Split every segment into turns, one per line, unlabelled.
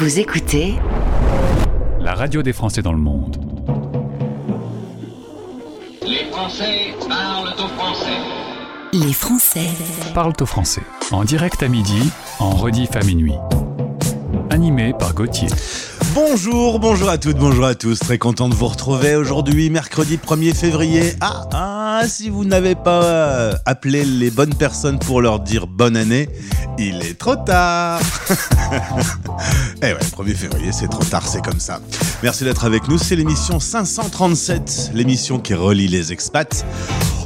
Vous écoutez
la radio des Français dans le monde.
Les Français parlent au français.
Les Français
Parle au français. En direct à midi, en rediff à minuit. Animé par Gauthier.
Bonjour, bonjour à toutes, bonjour à tous. Très content de vous retrouver aujourd'hui, mercredi 1er février. Ah, ah, si vous n'avez pas euh, appelé les bonnes personnes pour leur dire bonne année, il est trop tard. eh ouais, 1er février, c'est trop tard, c'est comme ça. Merci d'être avec nous, c'est l'émission 537, l'émission qui relie les expats.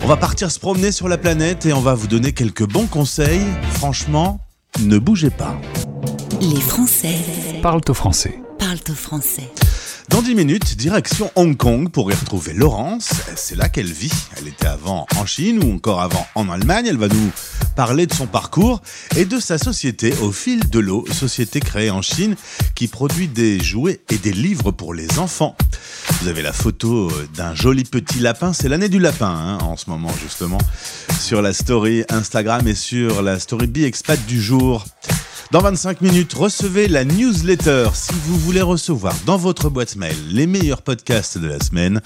On va partir se promener sur la planète et on va vous donner quelques bons conseils. Franchement, ne bougez pas.
Les Français
Parle au français.
parlent au français.
Dans 10 minutes, direction Hong Kong pour y retrouver Laurence. C'est là qu'elle vit. Elle était avant en Chine ou encore avant en Allemagne. Elle va nous parler de son parcours et de sa société au fil de l'eau, société créée en Chine qui produit des jouets et des livres pour les enfants. Vous avez la photo d'un joli petit lapin. C'est l'année du lapin hein, en ce moment justement sur la story Instagram et sur la story Bi-Expat du jour. Dans 25 minutes, recevez la newsletter si vous voulez recevoir dans votre boîte mail les meilleurs podcasts de la semaine.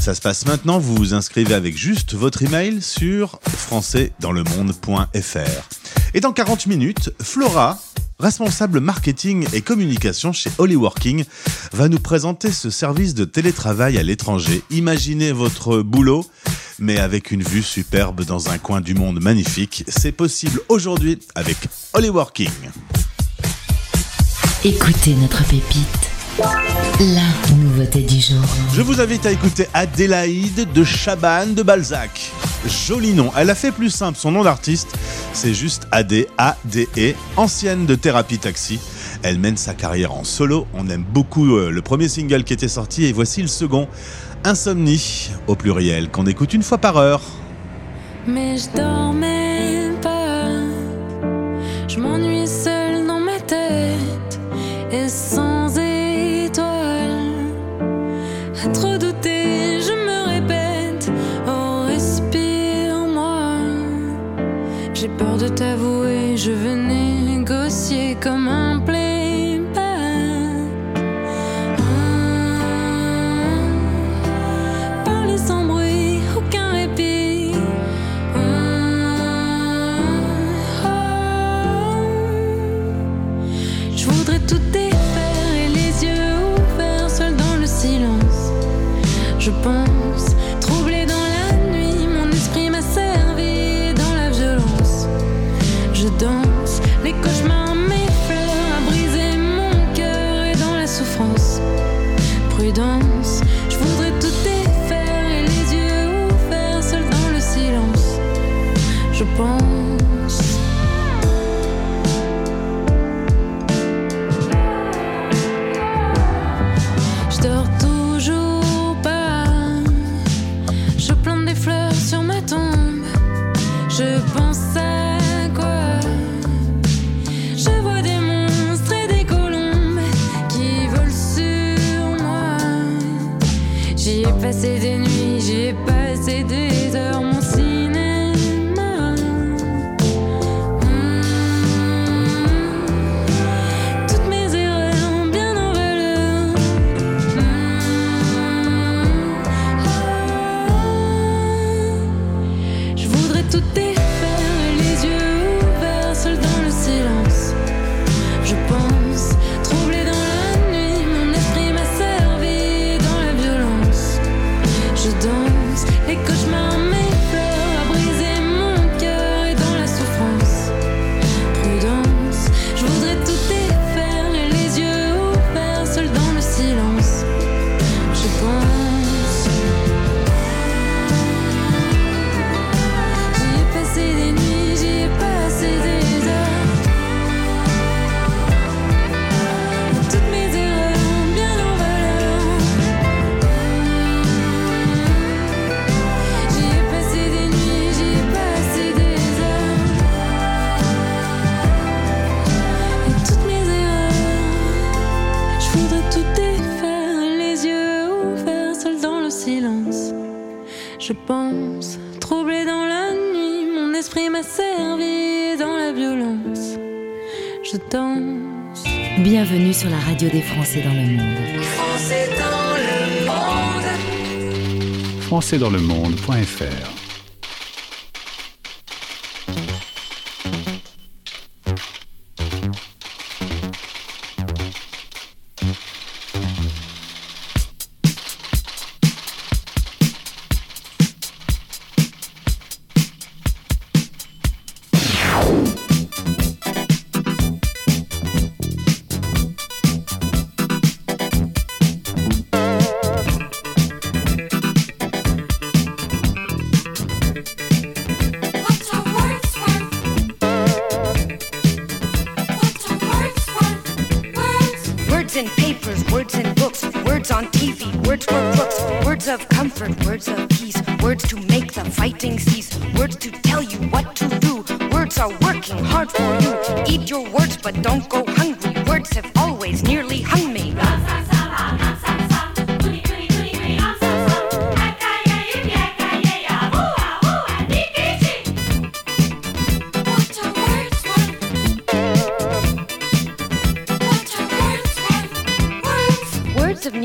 Ça se passe maintenant, vous vous inscrivez avec juste votre email sur françaisdanslemonde.fr. Et dans 40 minutes, Flora, responsable marketing et communication chez Hollyworking, va nous présenter ce service de télétravail à l'étranger. Imaginez votre boulot mais avec une vue superbe dans un coin du monde magnifique. C'est possible aujourd'hui avec Hollyworking.
Écoutez notre pépite. La nouveauté du jour.
Je vous invite à écouter Adélaïde de Chabanne de Balzac. Joli nom. Elle a fait plus simple. Son nom d'artiste, c'est juste AD, A-D-E, ancienne de Thérapie Taxi. Elle mène sa carrière en solo. On aime beaucoup euh, le premier single qui était sorti et voici le second. Insomnie, au pluriel, qu'on écoute une fois par heure.
Mais je dormais
radio des Français dans le monde.
Français dans le monde.
françaisdanslemonde.fr
What's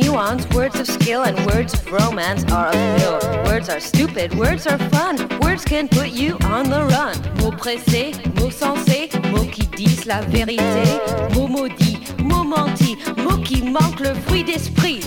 nuance, words of skill, and words of romance are a. Words are stupid, words are fun. Words can put you on the run. Mots pressés, mots sensés, mots qui disent la vérité. Mots maudits, mots mentis, mots qui manquent le fruit d'esprit.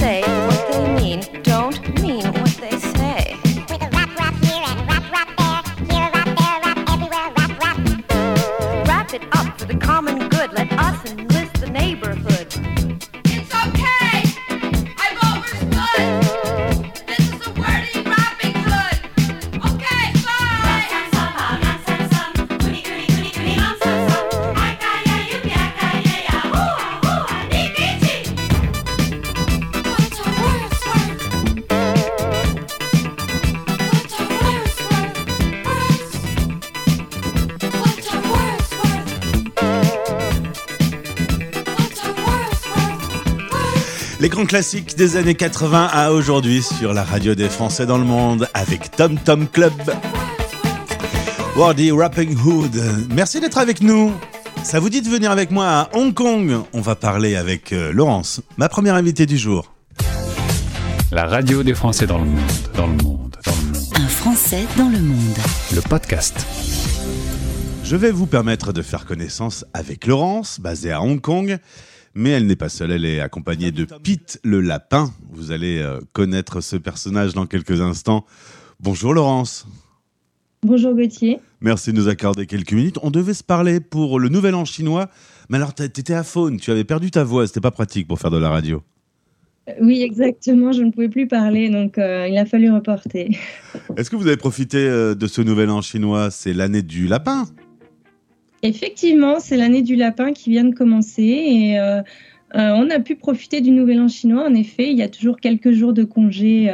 Say
grands classiques des années 80 à aujourd'hui sur la radio des Français dans le monde avec Tom Tom Club. Wardy Rapping Hood. Merci d'être avec nous. Ça vous dit de venir avec moi à Hong Kong? On va parler avec euh, Laurence, ma première invitée du jour.
La radio des Français dans le monde, dans le monde, dans le monde.
Un Français dans le monde.
Le podcast.
Je vais vous permettre de faire connaissance avec Laurence, basée à Hong Kong. Mais elle n'est pas seule, elle est accompagnée de Pete le lapin. Vous allez euh, connaître ce personnage dans quelques instants. Bonjour Laurence.
Bonjour Gauthier.
Merci de nous accorder quelques minutes. On devait se parler pour le nouvel an chinois, mais alors t'étais à faune, tu avais perdu ta voix, c'était pas pratique pour faire de la radio.
Euh, Oui, exactement, je ne pouvais plus parler, donc euh, il a fallu reporter.
Est-ce que vous avez profité de ce nouvel an chinois? C'est l'année du lapin.
Effectivement, c'est l'année du lapin qui vient de commencer et euh, euh, on a pu profiter du Nouvel An chinois. En effet, il y a toujours quelques jours de congé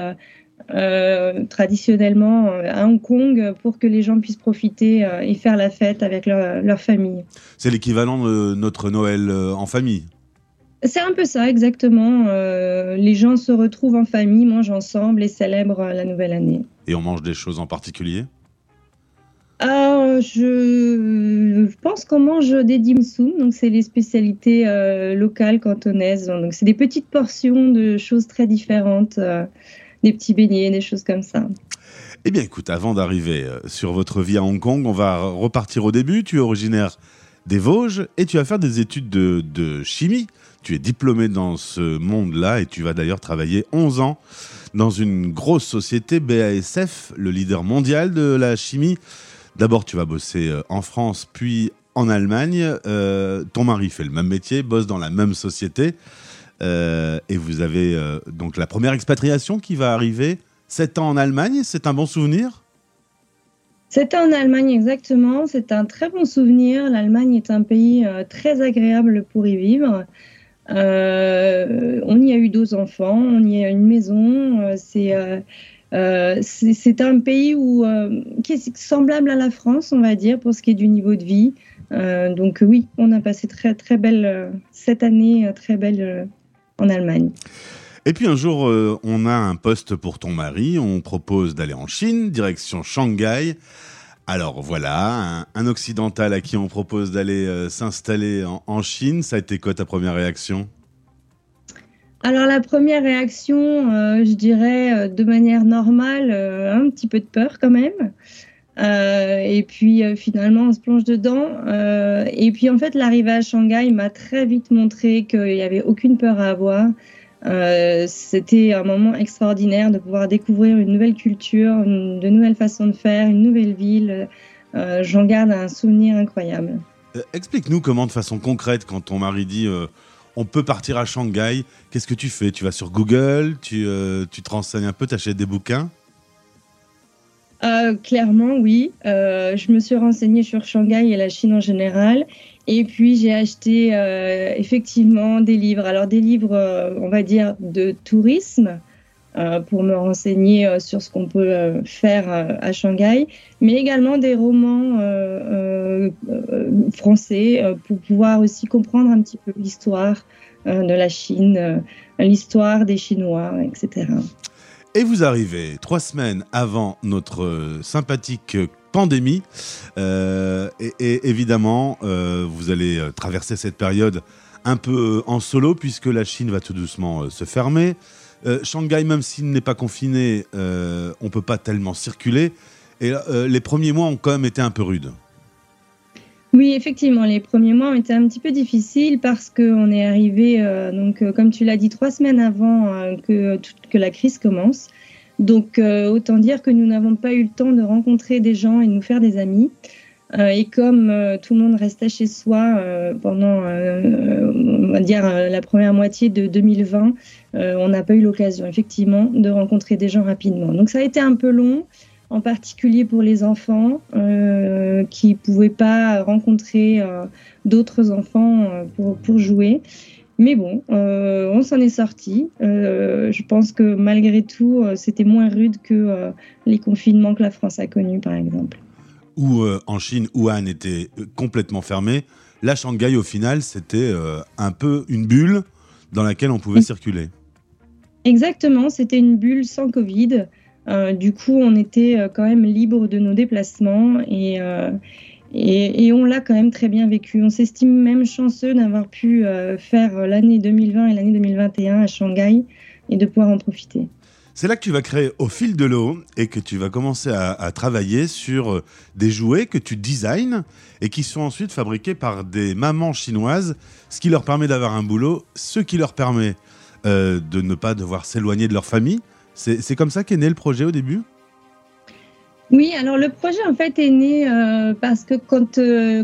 euh, traditionnellement à Hong Kong pour que les gens puissent profiter et faire la fête avec leur, leur famille.
C'est l'équivalent de notre Noël en famille.
C'est un peu ça, exactement. Euh, les gens se retrouvent en famille, mangent ensemble et célèbrent la nouvelle année.
Et on mange des choses en particulier?
Ah, je, pense qu'on mange des dim sum, donc c'est les spécialités euh, locales cantonaises. Donc c'est des petites portions de choses très différentes, euh, des petits beignets, des choses comme ça.
Eh bien, écoute, avant d'arriver euh, sur votre vie à Hong Kong, on va repartir au début. Tu es originaire des Vosges et tu vas faire des études de, de chimie. Tu es diplômé dans ce monde-là et tu vas d'ailleurs travailler 11 ans dans une grosse société BASF, le leader mondial de la chimie. D'abord, tu vas bosser euh, en France, puis en Allemagne. Euh, ton mari fait le même métier, bosse dans la même société. Euh, et vous avez donc la première expatriation qui va arriver. 7 ans en Allemagne, c'est un bon souvenir?
C'était en Allemagne exactement, c'est un très bon souvenir. L'Allemagne est un pays très agréable pour y vivre. On y a eu deux enfants, on y a une maison. c'est euh, c'est un pays euh, qui est semblable à la France, on va dire, pour ce qui est du niveau de vie. Euh, donc oui, on a passé très très belle cette année, très belle en Allemagne.
Et puis un jour, on a un poste pour ton mari. On propose d'aller en Chine, direction Shanghai. Alors voilà, un, occidental à qui on propose d'aller s'installer en, en Chine. Ça a été quoi ta première réaction?
Alors la première réaction, euh, je dirais euh, de manière normale, euh, un petit peu de peur quand même. Et puis finalement, on se plonge dedans. Et puis en fait, l'arrivée à Shanghai m'a très vite montré qu'il n'y avait aucune peur à avoir. C'était un moment extraordinaire de pouvoir découvrir une nouvelle culture, une- de nouvelles façons de faire, une nouvelle ville. J'en garde un souvenir incroyable.
Explique-nous comment, de façon concrète, quand ton mari dit on peut partir à Shanghai, qu'est-ce que tu fais? Tu vas sur Google, tu, euh, tu te renseignes un peu, tu achètes des bouquins?
Euh, clairement, oui. Euh, je me suis renseignée sur Shanghai et la Chine en général. Et puis, j'ai acheté effectivement des livres. Alors, des livres, on va dire, de tourisme pour me renseigner euh, sur ce qu'on peut euh, faire euh, à Shanghai, mais également des romans euh, euh, euh, français euh, pour pouvoir aussi comprendre un petit peu l'histoire euh, de la Chine, euh, l'histoire des Chinois, etc.
Et vous arrivez trois semaines avant notre euh, sympathique euh, pandémie. Euh, et, évidemment, euh, vous allez euh, traverser cette période un peu euh, en solo, puisque la Chine va tout doucement euh, se fermer. Euh, Shanghai, même s'il n'est pas confiné, euh, on peut pas tellement circuler. Et euh, les premiers mois ont quand même été un peu rudes.
Oui, effectivement, les premiers mois ont été un petit peu difficiles parce qu'on est arrivé, donc, comme tu l'as dit, trois semaines avant que, que la crise commence. Donc, autant dire que nous n'avons pas eu le temps de rencontrer des gens et de nous faire des amis. Euh, et comme euh, tout le monde restait chez soi euh, pendant, on va dire, la première moitié de 2020, euh, on n'a pas eu l'occasion, effectivement, de rencontrer des gens rapidement. Donc, ça a été un peu long en particulier pour les enfants euh, qui ne pouvaient pas rencontrer euh, d'autres enfants euh, pour, pour jouer. Mais bon, on s'en est sorti. Je pense que malgré tout, c'était moins rude que les confinements que la France a connus, par exemple.
Où euh, en Chine, Wuhan était euh, complètement fermé. Là, Shanghai, au final, c'était euh, un peu une bulle dans laquelle on pouvait circuler.
Exactement, c'était une bulle sans Covid. Euh, du coup, on était quand même libre de nos déplacements et, et, et on l'a quand même très bien vécu. On s'estime même chanceux d'avoir pu faire l'année 2020 et l'année 2021 à Shanghai et de pouvoir en profiter.
C'est là que tu vas créer au fil de l'eau et que tu vas commencer à, travailler sur euh, des jouets que tu designs et qui sont ensuite fabriqués par des mamans chinoises, ce qui leur permet d'avoir un boulot, ce qui leur permet euh, de ne pas devoir s'éloigner de leur famille. C'est comme ça qu'est né le projet au début?
Oui, alors le projet en fait est né euh, parce que quand,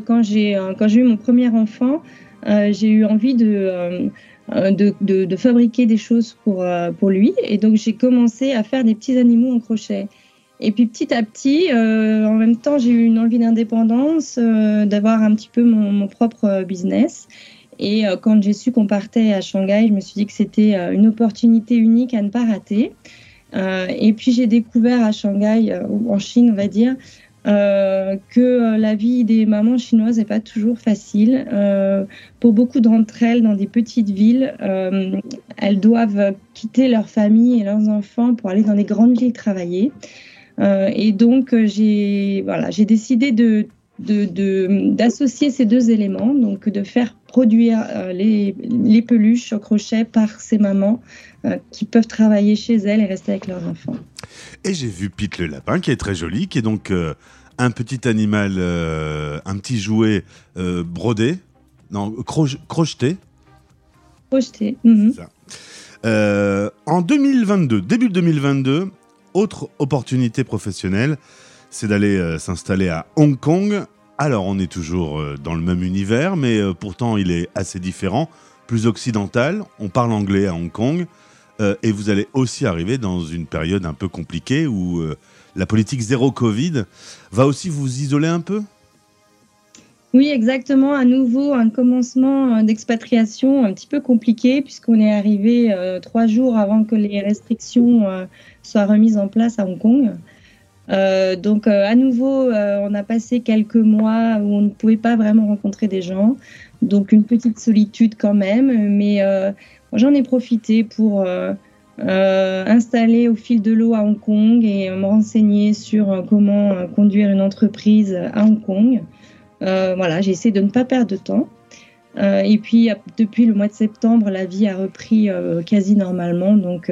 quand j'ai eu mon premier enfant, j'ai eu envie de, de, de, de fabriquer des choses pour, euh, pour lui et donc j'ai commencé à faire des petits animaux en crochet. Et puis petit à petit, euh, en même temps, j'ai eu une envie d'indépendance, euh, d'avoir un petit peu mon, propre euh, business. Et euh, quand j'ai su qu'on partait à Shanghai, je me suis dit que c'était euh, une opportunité unique à ne pas rater. Euh, et puis j'ai découvert à Shanghai, euh, en Chine, on va dire, euh, que euh, la vie des mamans chinoises n'est pas toujours facile. Euh, pour beaucoup d'entre elles, dans des petites villes, elles doivent quitter leur famille et leurs enfants pour aller dans des grandes villes travailler. Et donc, j'ai voilà, j'ai décidé de de- de- d'associer ces deux éléments, donc de faire produire euh, les, les peluches au crochet par ces mamans euh, qui peuvent travailler chez elles et rester avec leurs enfants.
Et j'ai vu Pete le lapin, qui est très joli, qui est donc euh, un petit animal, un petit jouet brodé, non, croche- crocheté.
Projeté. Mhm.
Euh, en 2022, début 2022, autre opportunité professionnelle, c'est d'aller euh, s'installer à Hong Kong. Alors, on est toujours euh, dans le même univers, mais euh, pourtant, il est assez différent, plus occidental. On parle anglais à Hong Kong. et vous allez aussi arriver dans une période un peu compliquée où la politique zéro Covid va aussi vous isoler un peu?
Oui, exactement. À nouveau, un commencement d'expatriation un petit peu compliqué puisqu'on est arrivé trois jours avant que les restrictions soient remises en place à Hong Kong. Euh, donc, euh, à nouveau, euh, on a passé quelques mois où on ne pouvait pas vraiment rencontrer des gens. Donc, une petite solitude quand même. Mais j'en ai profité pour installer au fil de l'eau à Hong Kong et me renseigner sur comment conduire une entreprise à Hong Kong. Voilà, j'ai essayé de ne pas perdre de temps. Et puis, depuis le mois de septembre, la vie a repris quasi normalement. Donc,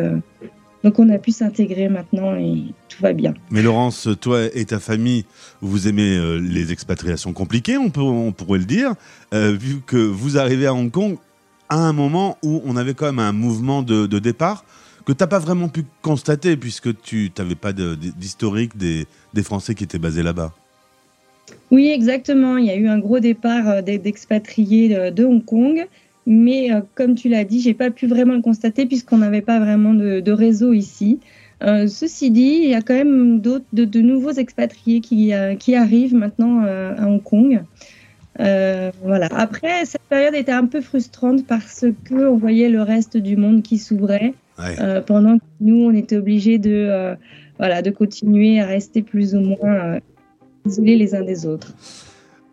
donc, on a pu s'intégrer maintenant et tout va bien.
Mais Laurence, toi et ta famille, vous aimez euh, les expatriations compliquées, on, peut, on pourrait le dire, euh, vu que vous arrivez à Hong Kong à un moment où on avait quand même un mouvement de, de départ que tu n'as pas vraiment pu constater puisque tu n'avais pas de- d'historique des, des Français qui étaient basés là-bas.
Oui, exactement. Il y a eu un gros départ euh, d'ex- d'expatriés de, de Hong Kong. Mais euh, comme tu l'as dit, j'ai pas pu vraiment le constater puisqu'on n'avait pas vraiment de, de réseau ici. Euh, ceci dit, il y a quand même d'autres, de, de nouveaux expatriés qui, euh, qui arrivent maintenant à Hong Kong. Voilà. Après, cette période était un peu frustrante parce que on voyait le reste du monde qui s'ouvrait
Ouais.
pendant que nous, on était obligés de, voilà, de continuer à rester plus ou moins isolés les uns des autres.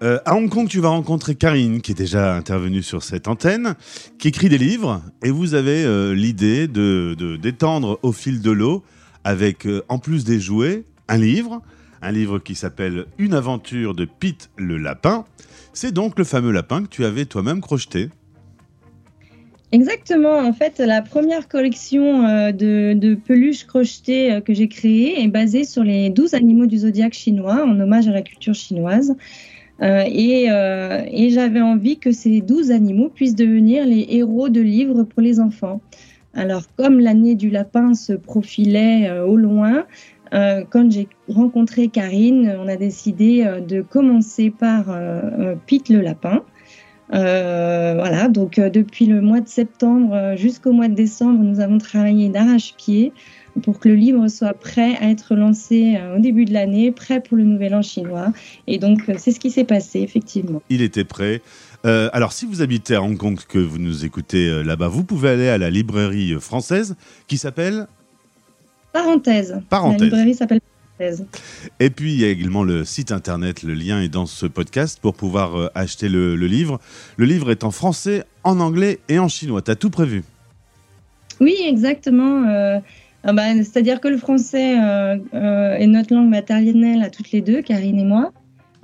Euh, à Hong Kong, tu vas rencontrer Karine, qui est déjà intervenue sur cette antenne, qui écrit des livres, et vous avez euh, l'idée de de- d'étendre au fil de l'eau, avec, euh, en plus des jouets, un livre, un livre qui s'appelle Une aventure de Pete le lapin. C'est donc le fameux lapin que tu avais toi-même crocheté.
Exactement. En fait, la première collection de, de peluches crochetées que j'ai créée est basée sur les 12 animaux du zodiaque chinois, en hommage à la culture chinoise. Euh, et euh, et j'avais envie que ces 12 animaux puissent devenir les héros de livres pour les enfants. Alors, comme l'année du lapin se profilait euh, au loin, quand j'ai rencontré Karine, on a décidé de commencer par Pete le lapin. Voilà, donc depuis le mois de septembre jusqu'au mois de décembre, nous avons travaillé d'arrache-pied pour que le livre soit prêt à être lancé euh, au début de l'année, prêt pour le nouvel an chinois. Et donc, euh, c'est ce qui s'est passé, effectivement.
Il était prêt. Euh, alors, si vous habitez à Hong Kong, que vous nous écoutez là-bas, vous pouvez aller à la librairie française qui s'appelle
Parenthèse.
Parenthèse.
La librairie s'appelle Parenthèse.
Et puis, il y a également le site internet. Le lien est dans ce podcast pour pouvoir acheter le, le livre. Le livre est en français, en anglais et en chinois. T'as tout prévu?
Oui, exactement. euh, ah bah, C'est-à-dire que le français euh, euh, est notre langue maternelle à toutes les deux, Karine et moi.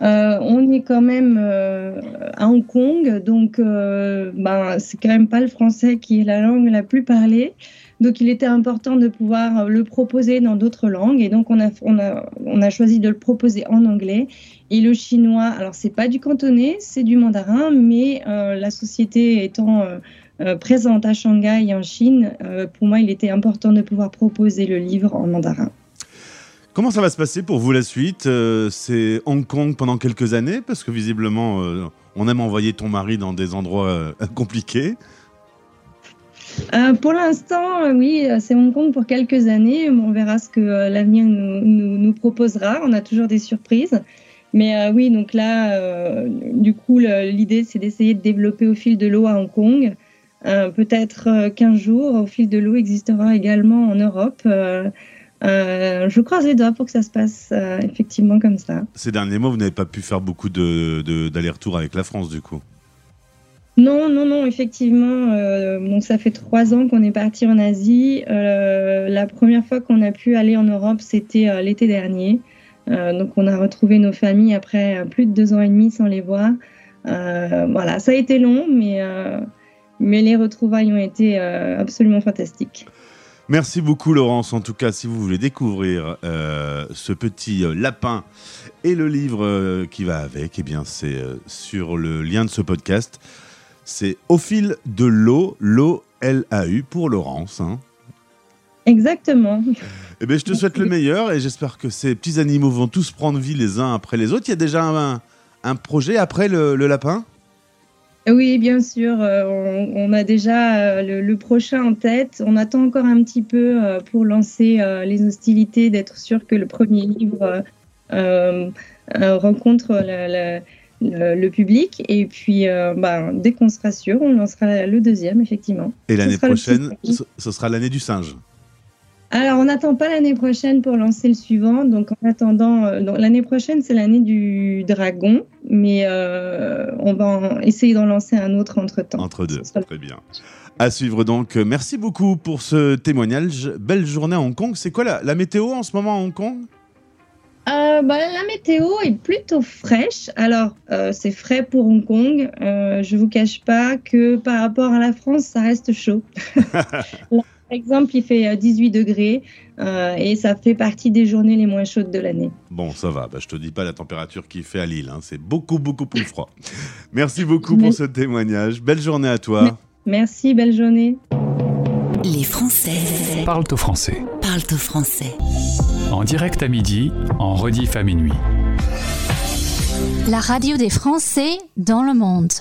Euh, on est quand même à Hong Kong, donc ben, c'est quand même pas le français qui est la langue la plus parlée. Donc il était important de pouvoir le proposer dans d'autres langues et donc on a, on a, choisi de le proposer en anglais. Et le chinois, alors c'est pas du cantonais, c'est du mandarin, mais la société étant présente à Shanghai et en Chine, euh, pour moi il était important de pouvoir proposer le livre en mandarin.
Comment ça va se passer pour vous la suite? Euh, C'est Hong Kong pendant quelques années? Parce que visiblement, euh, on aime envoyer ton mari dans des endroits euh, compliqués.
Euh, pour l'instant, euh, oui, euh, c'est Hong Kong pour quelques années. On verra ce que euh, l'avenir nous, nous, nous proposera. On a toujours des surprises. Mais euh, oui, donc là, euh, du coup, l'idée, c'est d'essayer de développer au fil de l'eau à Hong Kong. Euh, Peut-être euh, qu'un jour, au fil de l'eau existera également en Europe. Euh, euh, je croise les doigts pour que ça se passe euh, effectivement comme ça.
Ces derniers mois, vous n'avez pas pu faire beaucoup de- de- d'allers-retours avec la France, du coup?
Non, non, non, effectivement. euh, donc ça fait trois ans qu'on est parti en Asie. Euh, la première fois qu'on a pu aller en Europe, c'était euh, l'été dernier. Euh, donc on a retrouvé nos familles après euh, plus de deux ans et demi sans les voir. Euh, voilà, ça a été long, mais, euh, mais les retrouvailles ont été euh, absolument fantastiques.
Merci beaucoup Laurence. En tout cas, si vous voulez découvrir euh, ce petit euh, lapin et le livre euh, qui va avec, eh bien c'est euh, sur le lien de ce podcast. C'est au fil de l'eau, l'eau L-A-U pour Laurence. hein.
Exactement.
Eh bien, je te souhaite le meilleur et j'espère que ces petits animaux vont tous prendre vie les uns après les autres. Il y a déjà un, un projet après le, le lapin?
Oui, bien sûr. euh, on, on a déjà euh, le, le prochain en tête. On attend encore un petit peu euh, pour lancer les hostilités, d'être sûr que le premier livre euh, rencontre le, le- le- le public. Et puis, euh, bah, dès qu'on sera sûr, on lancera le deuxième, effectivement.
Et l'année prochaine, ce sera l'année du singe.
Alors, on n'attend pas l'année prochaine pour lancer le suivant. Donc, en attendant, euh, l'année prochaine, c'est l'année du dragon. Mais euh, on va en- essayer d'en lancer un autre entre-temps.
Entre deux,
sera
très bien. À suivre donc. Merci beaucoup pour ce témoignage. Belle journée à Hong Kong. C'est quoi la, la météo en ce moment à Hong Kong?
Euh, bah, la météo est plutôt fraîche. Alors, euh, c'est frais pour Hong Kong. Euh, je vous cache pas que par rapport à la France, ça reste chaud. exemple, il fait euh, 18 degrés euh, et ça fait partie des journées les moins chaudes de l'année.
Bon, ça va. Bah, je te dis pas la température qu'il fait à Lille. hein. C'est beaucoup, beaucoup plus froid. Merci beaucoup pour ce témoignage. Belle journée à toi.
Merci, belle journée.
Les Français
Parle au français.
parlent au français.
En direct à midi, en rediff à minuit.
La radio des Français dans le monde.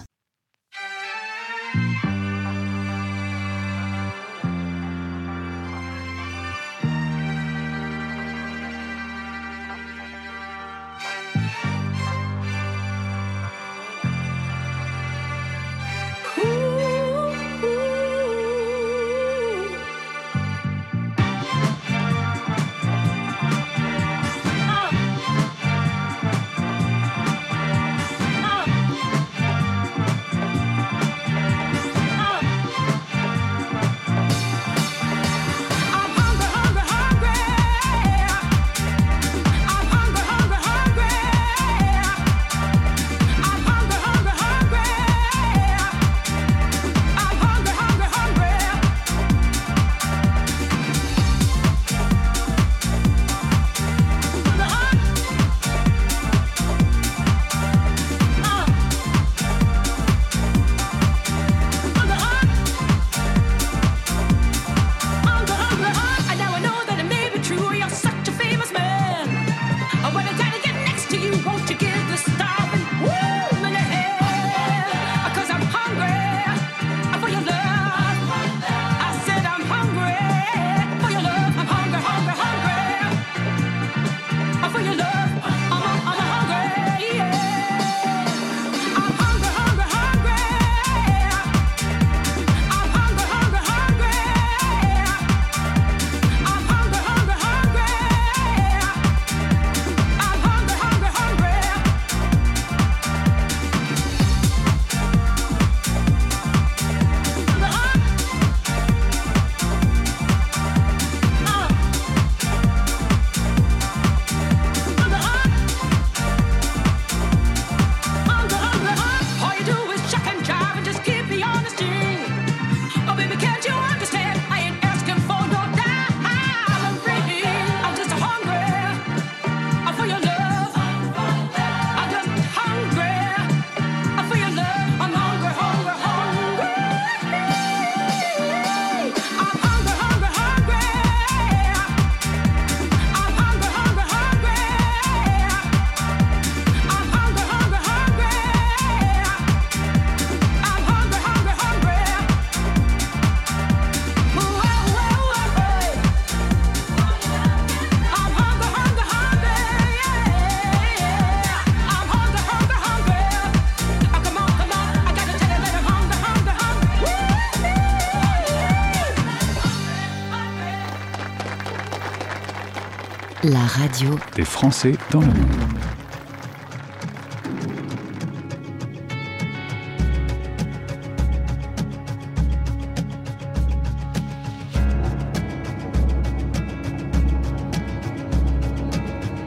radio
des Français dans le monde.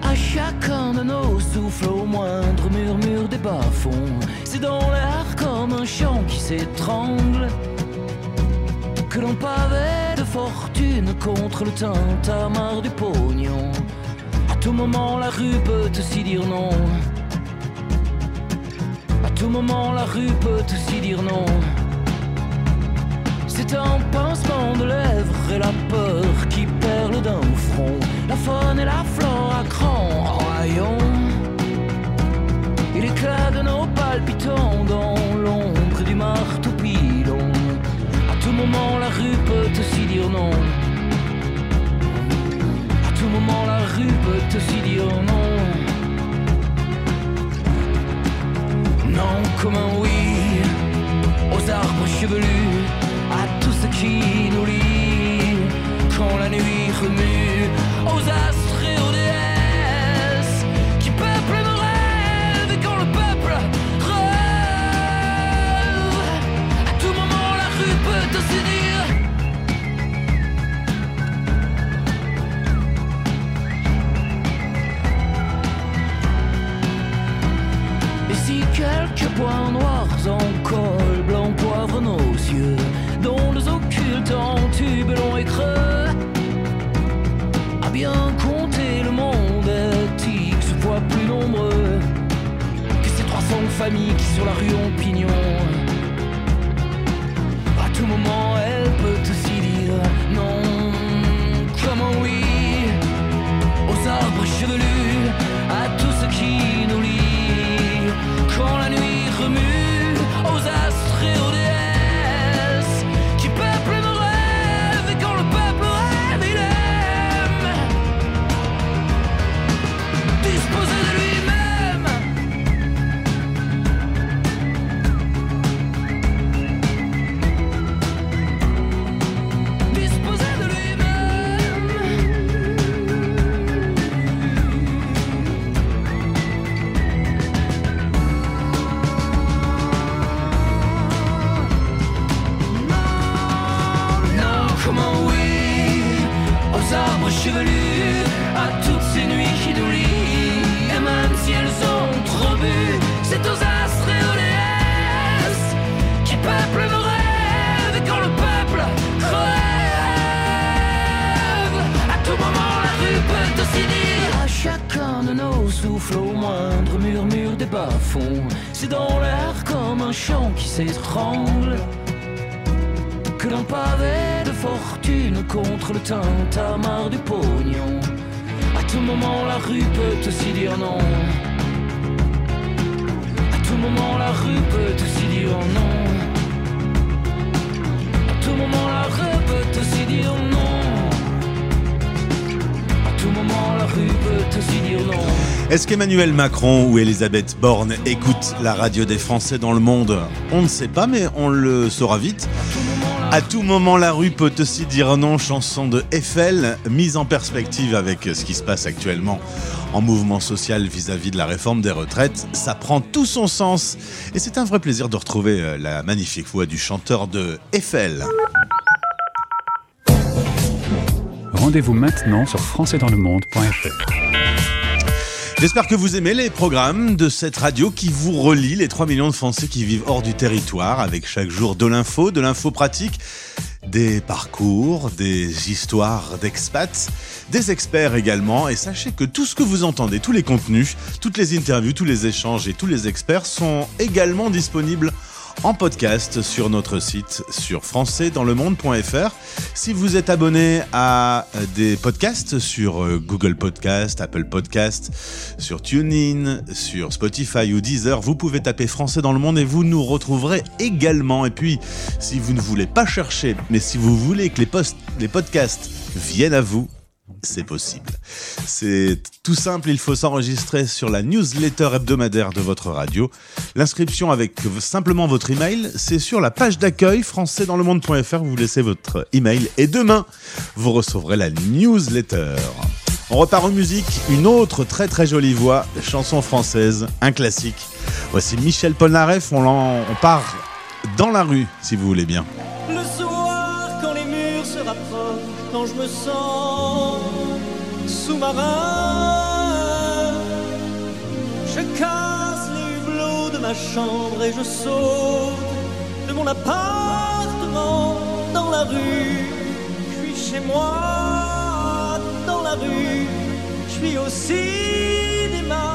À chacun de nos souffles, au moindre murmure des bas-fonds, c'est dans l'air comme un chant qui s'étrangle que l'on pavait de fortune contre le tintamarre du pognon. Tout moment, la rue peut aussi dire non. À tout moment, la rue peut aussi dire non. C'est un pincement de lèvres et la peur qui perle d'un front. La faune et la flore à cran rayon. Et l'éclat de nos palpitants dans l'ombre du marteau pilon. À tout moment, la rue peut aussi dire non. Moment, la rue peut aussi dire non. Non comme un oui aux arbres chevelus, à tout ce qui nous lie. Quand la nuit remue, aux astres et aux déesses qui peuplent nos rêves et quand le peuple rêve. À tout moment, la rue peut aussi dire. Quelques points noirs en col blanc poivre nos yeux, dont les occultes en tube long et creux, à bien compter le monde éthique se voit plus nombreux que ces 300 familles qui sur la rue ont pignon.
Est-ce qu'Emmanuel Macron ou Elisabeth Borne écoutent la radio des Français dans le monde? On ne sait pas, mais on le saura vite. À tout moment, la rue peut aussi dire non. Chanson de Eiffel, mise en perspective avec ce qui se passe actuellement en mouvement social vis-à-vis de la réforme des retraites. Ça prend tout son sens. Et c'est un vrai plaisir de retrouver euh, la magnifique voix du chanteur de Eiffel.
Rendez-vous maintenant sur françaisdanslemonde.fr.
J'espère que vous aimez les programmes de cette radio qui vous relie les 3 millions de Français qui vivent hors du territoire avec chaque jour de l'info, de l'info pratique, des parcours, des histoires d'expats, des experts également. Et sachez que tout ce que vous entendez, tous les contenus, toutes les interviews, tous les échanges et tous les experts sont également disponibles en podcast sur notre site sur françaisdanslemonde.fr. Si vous êtes abonné à des podcasts sur euh, Google Podcast, Apple Podcast, sur TuneIn, sur Spotify ou Deezer, vous pouvez taper Français dans le monde et vous nous retrouverez également. Et puis, si vous ne voulez pas chercher, mais si vous voulez que les, les podcasts viennent à vous, c'est possible. C'est tout simple, il faut s'enregistrer sur la newsletter hebdomadaire de votre radio. L'inscription avec simplement votre email, c'est sur la page d'accueil françaisdanslemonde.fr, vous laissez votre email et demain, vous recevrez la newsletter. On repart en musique, une autre très très jolie voix, chanson française, un classique. Voici Michel Polnareff, on, l'en- on part dans la rue, si vous voulez bien.
Le soir, quand les murs se rapprochent, quand je me sens sous-marin, casse les hublots de ma chambre et je saute de mon appartement dans la rue. Je suis chez moi dans la rue. Je suis au cinéma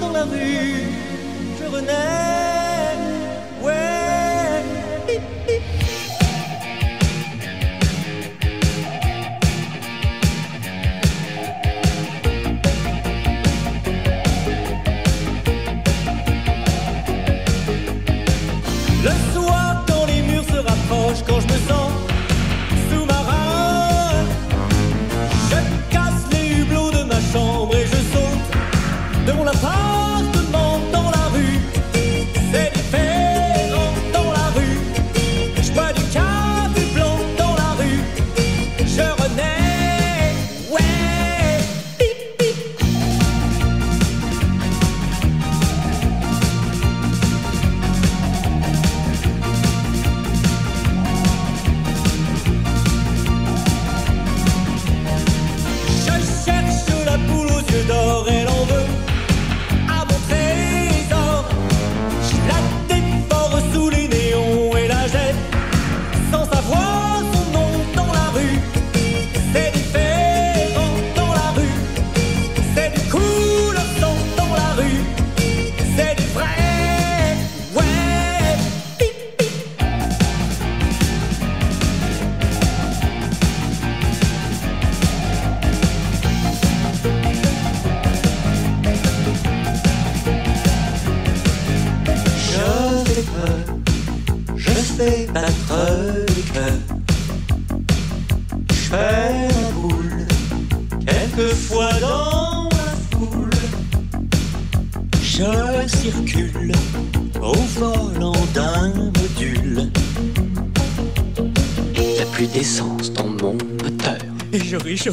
dans la rue. Je renais,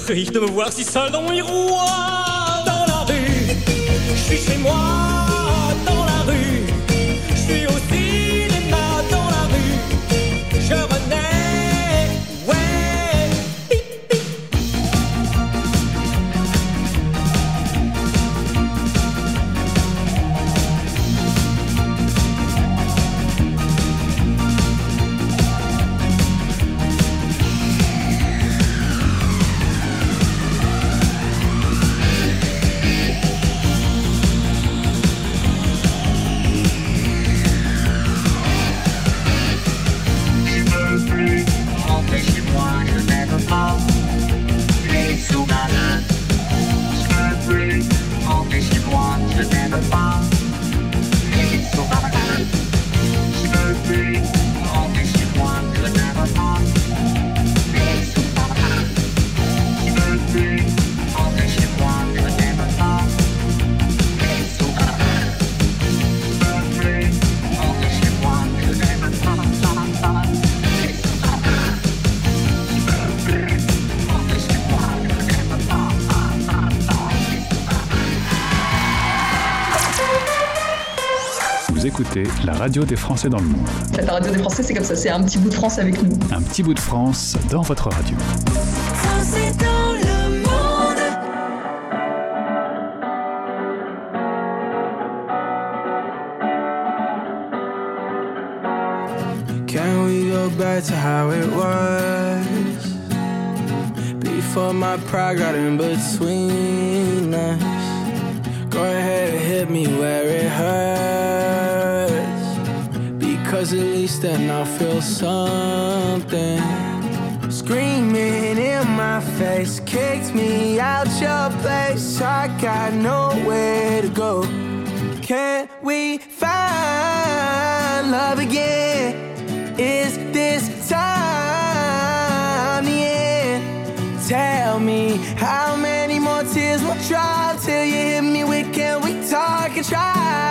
ris de me voir si seul dans mon miroir
écoutez la radio des Français dans le monde.
La radio des Français, c'est comme ça, c'est un petit bout de France avec nous.
Un petit bout de France dans votre radio.
Français dans le monde.
Can we go back to how it was? Before my pride got in between least then I'll feel something. Screaming in my face, kicked me out your place. I got nowhere to go. Can we find love again? Is this time the end? Tell me how many more tears will drop till you hit me with can we talk and try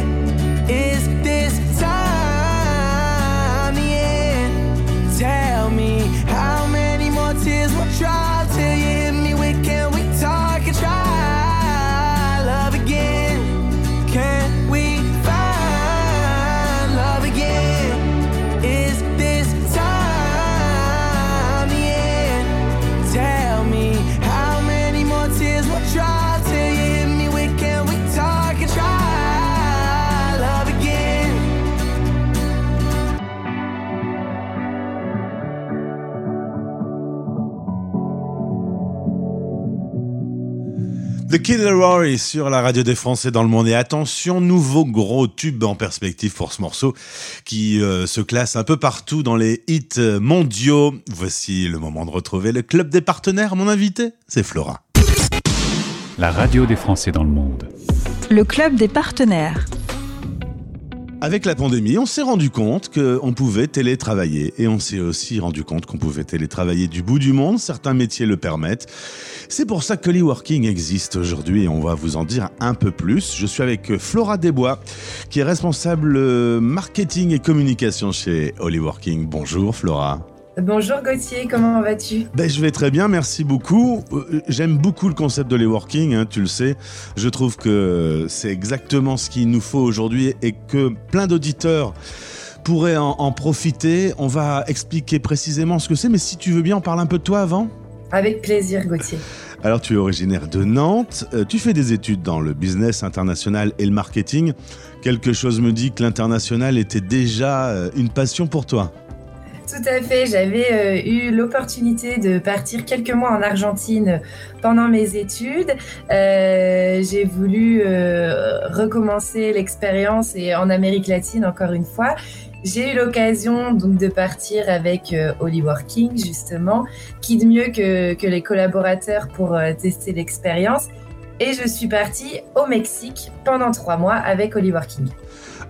The
Kid Laroi sur la radio des Français dans le monde. Et attention, nouveau gros tube en perspective pour ce morceau qui euh, se classe un peu partout dans les hits mondiaux. Voici le moment de retrouver le club des partenaires. Mon invité, c'est Flora.
La radio des Français dans le monde.
Le club des partenaires.
Avec la pandémie, on s'est rendu compte qu'on pouvait télétravailler et on s'est aussi rendu compte qu'on pouvait télétravailler du bout du monde. Certains métiers le permettent. C'est pour ça que l'e-working existe aujourd'hui et on va vous en dire un peu plus. Je suis avec Flora Desbois, qui est responsable marketing et communication chez Hollyworking. Bonjour Flora.
Bonjour Gauthier, comment vas-tu?
Ben, je vais très bien, merci beaucoup. Euh, J'aime beaucoup le concept de l'e-working, hein, tu le sais. Je trouve que c'est exactement ce qu'il nous faut aujourd'hui et que plein d'auditeurs pourraient en, en profiter. On va expliquer précisément ce que c'est, mais si tu veux bien, on parle un peu de toi avant
Avec plaisir Gauthier.
alors tu es originaire de Nantes, euh, tu fais des études dans le business international et le marketing. Quelque chose me dit que l'international était déjà euh, une passion pour toi.
Tout à fait, j'avais euh, eu l'opportunité de partir quelques mois en Argentine pendant mes études. Euh, J'ai voulu euh, recommencer l'expérience et en Amérique latine encore une fois. J'ai eu l'occasion donc de partir avec euh, Hollyworking justement, qui de mieux que, que les collaborateurs pour tester l'expérience. Et je suis partie au Mexique pendant trois mois avec Hollyworking.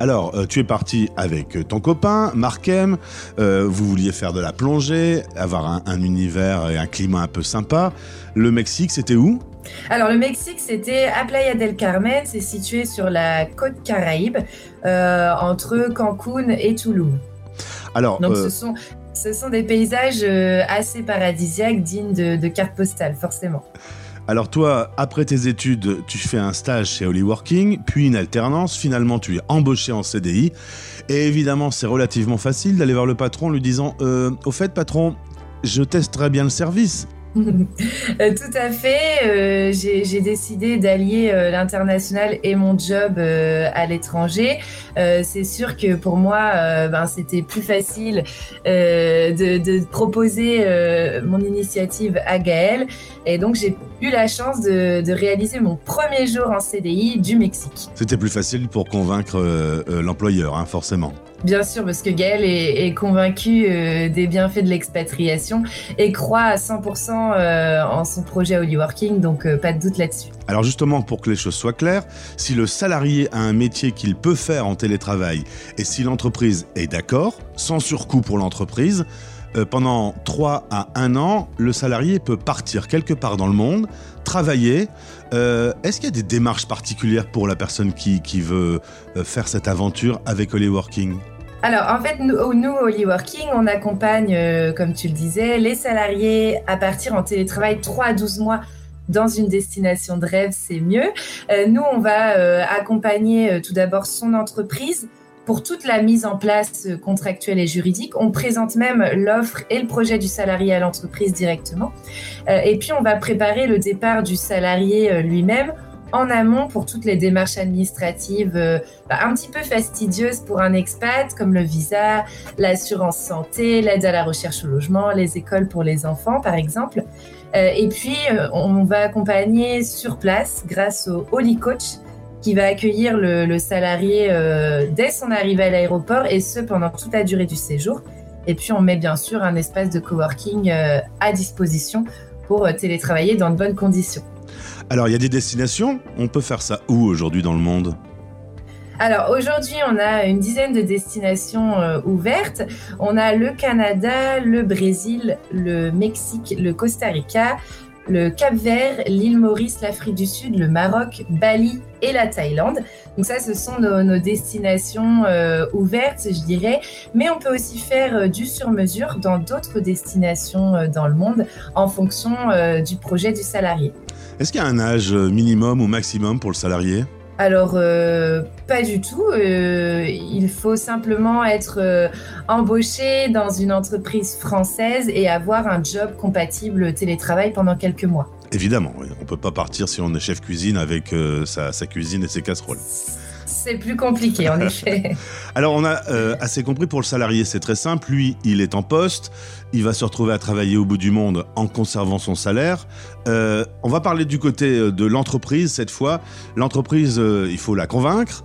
Alors, euh, tu es parti avec euh, ton copain, Markem. Euh, vous vouliez faire de la plongée, avoir un, un univers et un climat un peu sympa. Le Mexique, c'était où?
Alors le Mexique, c'était à Playa del Carmen, c'est situé sur la côte Caraïbe, euh, entre Cancun et Tulum.
Alors,
Donc
euh,
ce, sont, ce sont des paysages assez paradisiaques, dignes de, de cartes postales, forcément.
Alors toi, après tes études, tu fais un stage chez Hollyworking, puis une alternance. Finalement, tu es embauché en CDI. Et évidemment, c'est relativement facile d'aller voir le patron en lui disant euh, Au fait, patron, je testerai bien le service.
Euh, tout à fait. euh, J'ai décidé d'allier euh, l'international et mon job à l'étranger. C'est sûr que pour moi, ben, c'était plus facile de, proposer mon initiative à Gaël. Et donc, j'ai eu la chance de, de réaliser mon premier jour en CDI du Mexique.
C'était plus facile pour convaincre l'employeur, hein, forcément.
Bien sûr, parce que Gaël est, est convaincu euh, des bienfaits de l'expatriation et croit à 100% euh, en son projet Hollyworking, donc euh, pas de doute là-dessus.
Alors justement, pour que les choses soient claires, si le salarié a un métier qu'il peut faire en télétravail et si l'entreprise est d'accord, sans surcoût pour l'entreprise, euh, pendant 3 à 1 an, le salarié peut partir quelque part dans le monde, travailler. Euh, Est-ce qu'il y a des démarches particulières pour la personne qui, qui veut euh, faire cette aventure avec Hollyworking
Alors, en fait, nous, nous Hollyworking, on accompagne, euh, comme tu le disais, les salariés à partir en télétravail 3 à 12 mois dans une destination de rêve, c'est mieux. Nous, on va accompagner tout d'abord son entreprise pour toute la mise en place euh, contractuelle et juridique. On présente même l'offre et le projet du salarié à l'entreprise directement. Euh, et puis, on va préparer le départ du salarié euh, lui-même en amont pour toutes les démarches administratives bah, un petit peu fastidieuses pour un expat, comme le visa, l'assurance santé, l'aide à la recherche au logement, les écoles pour les enfants, par exemple. Et puis, on va accompagner sur place grâce au Holy Coach qui va accueillir le, le salarié euh, dès son arrivée à l'aéroport et ce pendant toute la durée du séjour. Et puis, on met bien sûr un espace de coworking euh, à disposition pour euh, télétravailler dans de bonnes conditions.
Alors, il y a des destinations. On peut faire ça où aujourd'hui dans le monde?
Alors aujourd'hui, on a une dizaine de destinations euh, ouvertes. On a le Canada, le Brésil, le Mexique, le Costa Rica, le Cap Vert, l'île Maurice, l'Afrique du Sud, le Maroc, Bali et la Thaïlande. Donc ça, ce sont nos, destinations euh, ouvertes, je dirais. Mais on peut aussi faire euh, du sur-mesure dans d'autres destinations euh, dans le monde en fonction du projet du salarié.
Est-ce qu'il y a un âge minimum ou maximum pour le salarié?
Alors, euh, pas du tout. Euh, il faut simplement être euh, embauché dans une entreprise française et avoir un job compatible télétravail pendant quelques mois.
Évidemment, oui. on peut pas partir si on est chef cuisine avec sa, sa cuisine et ses casseroles.
C'est plus compliqué, en effet.
Alors on a euh, assez compris pour le salarié, c'est très simple. Lui, il est en poste, il va se retrouver à travailler au bout du monde en conservant son salaire. Euh, on va parler du côté euh, de l'entreprise cette fois. L'entreprise, il faut la convaincre.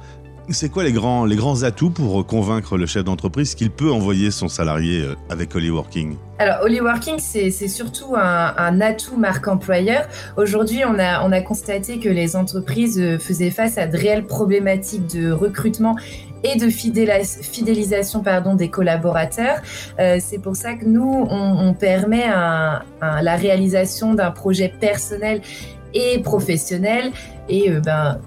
C'est quoi les grands, les grands atouts pour euh, convaincre le chef d'entreprise qu'il peut envoyer son salarié euh, avec Working?
Alors, Working, c'est surtout un, atout marque employeur. Aujourd'hui, on a, on a constaté que les entreprises euh, faisaient face à de réelles problématiques de recrutement et de fidélis- fidélisation pardon, des collaborateurs. C'est pour ça que nous, on, permet la réalisation d'un projet personnel et professionnel. Et ben,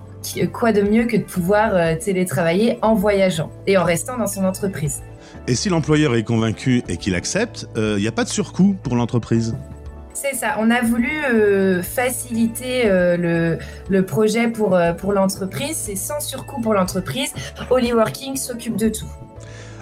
quoi de mieux que de pouvoir euh, télétravailler en voyageant et en restant dans son entreprise.
Et si l'employeur est convaincu et qu'il accepte, euh, il n'y a pas de surcoût pour l'entreprise?
C'est ça, on a voulu euh, faciliter euh, le, le projet pour, euh, pour l'entreprise. C'est sans surcoût pour l'entreprise. Working s'occupe de tout.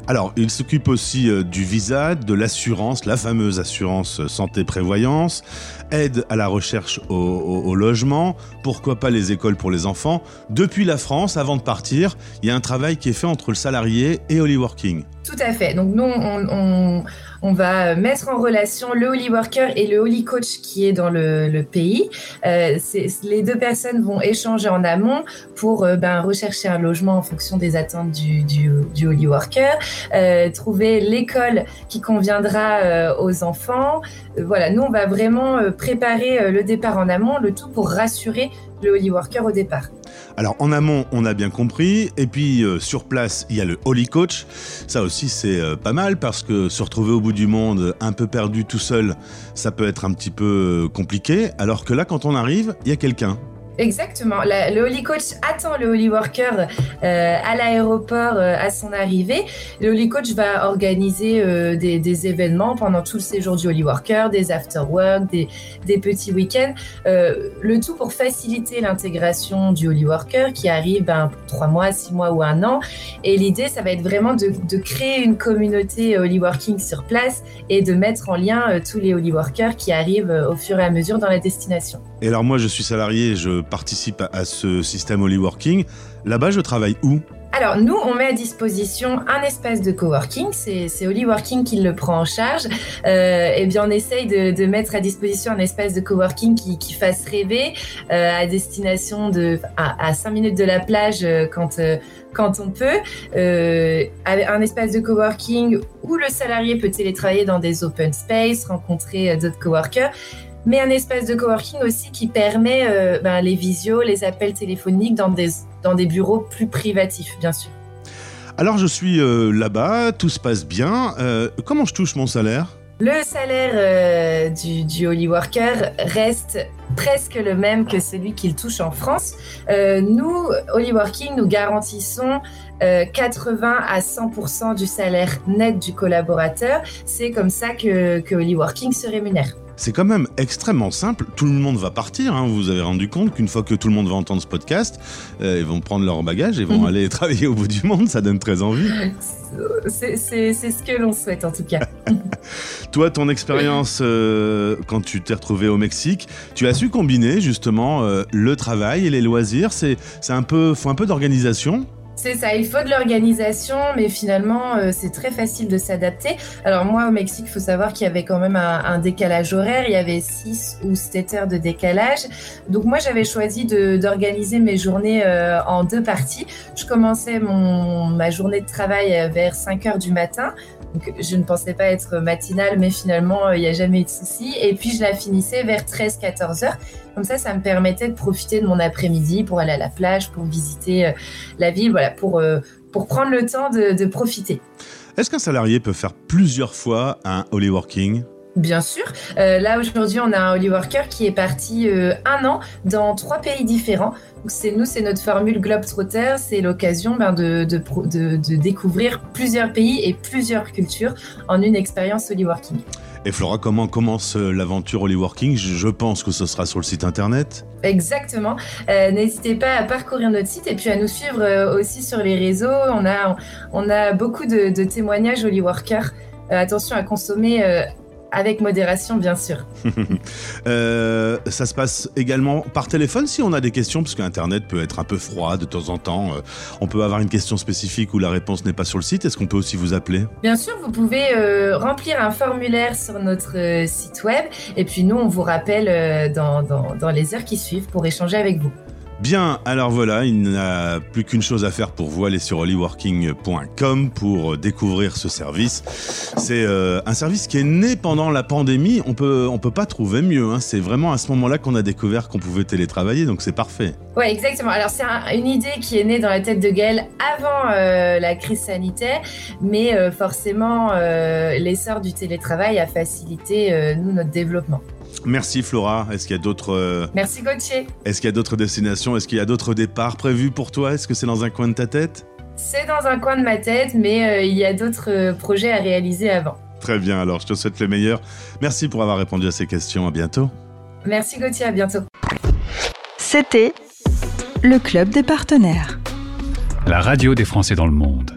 Alors, il s'occupe aussi euh, du visa, de l'assurance, la fameuse assurance euh, santé-prévoyance, aide à la recherche au, logement, pourquoi pas les écoles pour les enfants. Depuis la France, avant de partir, il y a un travail qui est fait entre le salarié et Working.
Tout à fait. Donc nous, on, on va mettre en relation le Holy Worker et le Holy Coach qui est dans le, pays. Euh, les deux personnes vont échanger en amont pour euh, ben, rechercher un logement en fonction des attentes du, Holy Worker, euh, trouver l'école qui conviendra aux enfants. Voilà, nous, on va vraiment préparer le départ en amont, le tout pour rassurer le Holy Worker au départ.
Alors en amont, on a bien compris, et puis euh, sur place, il y a le Holy Coach. Ça aussi, c'est euh, pas mal parce que se retrouver au bout du monde, un peu perdu tout seul, ça peut être un petit peu euh, compliqué. Alors que là, quand on arrive, il y a quelqu'un.
Exactement. Le Holy Coach attend le Holy Worker euh, à l'aéroport euh, à son arrivée. Le Holy Coach va organiser euh, des, événements pendant tout le séjour du Holy Worker, des after-work, des, petits week-ends. Le tout pour faciliter l'intégration du Holy Worker qui arrive ben, pour trois mois, six mois ou un an. Et l'idée, ça va être vraiment de, de créer une communauté Holy Working sur place et de mettre en lien tous les Holy Workers qui arrivent au fur et à mesure dans la destination.
Et alors moi, je suis salarié, je participe à, ce système Holy Working. Là-bas, je travaille où?
Alors, nous, on met à disposition un espace de coworking. C'est c'est Holy Working qui le prend en charge. Euh, et bien, on essaye de, mettre à disposition un espace de coworking qui, fasse rêver euh, à destination de à, à 5 minutes de la plage euh, quand euh, quand on peut. Un espace de coworking où le salarié peut télétravailler dans des open space, rencontrer d'autres coworkers. Mais un espace de coworking aussi qui permet euh, ben, les visios, les appels téléphoniques dans des, dans des bureaux plus privatifs, bien sûr.
Alors je suis euh, là-bas, tout se passe bien. Euh, comment je touche mon salaire?
Le salaire euh, du, du Holy Worker reste presque le même que celui qu'il touche en France. Euh, nous, Holy Working, nous garantissons euh, 80 à 100% du salaire net du collaborateur. C'est comme ça que, que Holy Working se rémunère.
C'est quand même extrêmement simple. Tout le monde va partir. hein. Vous vous avez rendu compte qu'une fois que tout le monde va entendre ce podcast, euh, ils vont prendre leur bagage et vont
Mhm.
aller travailler au bout du monde. Ça donne très envie.
C'est ce que l'on souhaite en tout cas.
Toi, ton expérience euh, quand tu t'es retrouvé au Mexique, tu as su combiner justement euh, le travail et les loisirs. C'est c'est un peu, faut un peu d'organisation.
C'est ça, il faut de l'organisation, mais finalement, euh, c'est très facile de s'adapter. Alors moi, au Mexique, il faut savoir qu'il y avait quand même un, décalage horaire, il y avait 6 ou 7 heures de décalage. Donc moi, j'avais choisi d'organiser mes journées euh, en deux parties. Je commençais mon, ma journée de travail vers 5 heures du matin. Donc, je ne pensais pas être matinale, mais finalement, euh, il n'y a jamais eu de souci. Et puis, je la finissais vers 13-14 heures. Comme ça, ça me permettait de profiter de mon après-midi pour aller à la plage, pour visiter euh, la ville, voilà, pour, euh, pour prendre le temps de, de profiter.
Est-ce qu'un salarié peut faire plusieurs fois un Holy Working?
Bien sûr. Euh, là, aujourd'hui, on a un Holy Worker qui est parti euh, un an dans trois pays différents. C'est nous, c'est notre formule Globetrotter. C'est l'occasion ben, de, de, de- de découvrir plusieurs pays et plusieurs cultures en une expérience Holy Working.
Et Flora, comment commence euh, l'aventure Holy Working? Je pense que ce sera sur le site internet.
Exactement. Euh, N'hésitez pas à parcourir notre site et puis à nous suivre euh, aussi sur les réseaux. On a, on a beaucoup de, témoignages Holy Worker. Euh, attention à consommer avec modération, bien sûr.
Euh, ça se passe également par téléphone si on a des questions, parce qu'Internet peut être un peu froid de temps en temps. Euh, on peut avoir une question spécifique où la réponse n'est pas sur le site. Est-ce qu'on peut aussi vous appeler?
Bien sûr, vous pouvez euh, remplir un formulaire sur notre site web et puis nous, on vous rappelle dans, dans- dans les heures qui suivent pour échanger avec vous.
Bien, alors voilà, il n'a plus qu'une chose à faire pour vous, aller sur holyworking.com pour euh, découvrir ce service. C'est euh, un service qui est né pendant la pandémie, on peut, on peut pas trouver mieux, hein. c'est vraiment à ce moment-là qu'on a découvert qu'on pouvait télétravailler, donc c'est parfait.
Ouais, exactement. Alors c'est un- une idée qui est née dans la tête de Gaël avant euh, la crise sanitaire, mais forcément l'essor du télétravail a facilité nous notre développement.
Merci Flora, est-ce qu'il y a d'autres... euh,
Merci Gauthier.
Est-ce qu'il y a d'autres destinations? Est-ce qu'il y a d'autres départs prévus pour toi? Est-ce que c'est dans un coin de ta tête?
C'est dans un coin de ma tête, mais euh, il y a d'autres euh, projets à réaliser avant.
Très bien, alors je te souhaite le meilleur. Merci pour avoir répondu à ces questions. À bientôt.
Merci Gauthier, à bientôt.
C'était le club des partenaires.
La radio des Français dans le monde.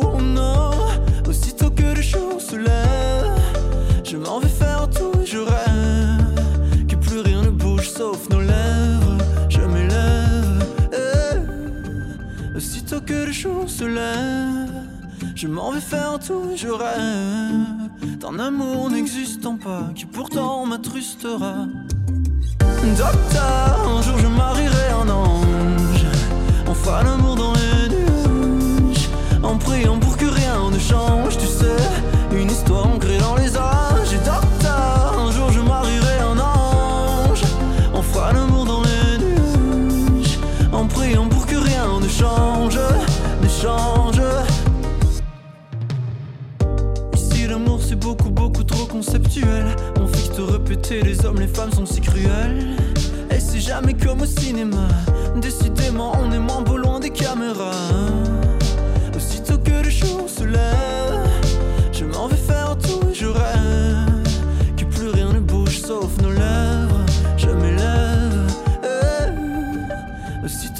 Aussitôt que le jour se lève, je m'en vais faire tout et je rêve. Que plus rien ne bouge sauf nos lèvres. Je m'élève. eh. Aussitôt que le jour se lève, je m'en vais faire tout et je rêve. D'un amour n'existant pas, qui pourtant m'attrustera. Docteur, un jour je marierai un ange. On fera l'amour dans les. En priant pour que rien ne change, tu sais. Une histoire ancrée dans les âges. Et docteur, un jour je marierai un ange. On fera l'amour dans les nuages. En priant pour que rien ne change, ne change. Ici l'amour c'est beaucoup beaucoup trop conceptuel On fait que te répéter les hommes les femmes sont si cruels Et c'est jamais comme au cinéma Décidément on est moins beau loin des caméras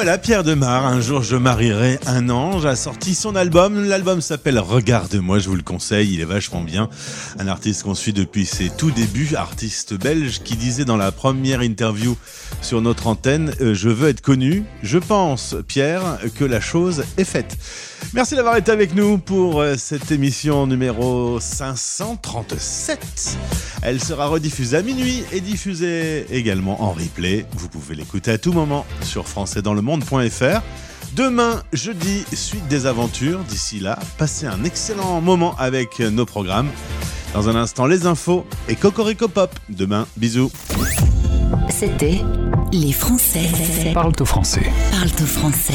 Voilà, Pierre Demar, un jour je marierai un ange, a sorti son album. L'album s'appelle Regarde-moi, je vous le conseille, il est vachement bien. Un artiste qu'on suit depuis ses tout débuts, artiste belge qui disait dans la première interview sur notre antenne, euh, je veux être connu. Je pense, Pierre, que la chose est faite. Merci d'avoir été avec nous pour euh, cette émission numéro 537. Elle sera rediffusée à minuit et diffusée également en replay. Vous pouvez l'écouter à tout moment sur françaisdanslemonde.fr. Demain, jeudi, suite des aventures. D'ici là, passez un excellent moment avec nos programmes. Dans un instant, les infos et Cocorico Pop. Demain, bisous.
C'était Les Français
Parle au français.
parlent au français.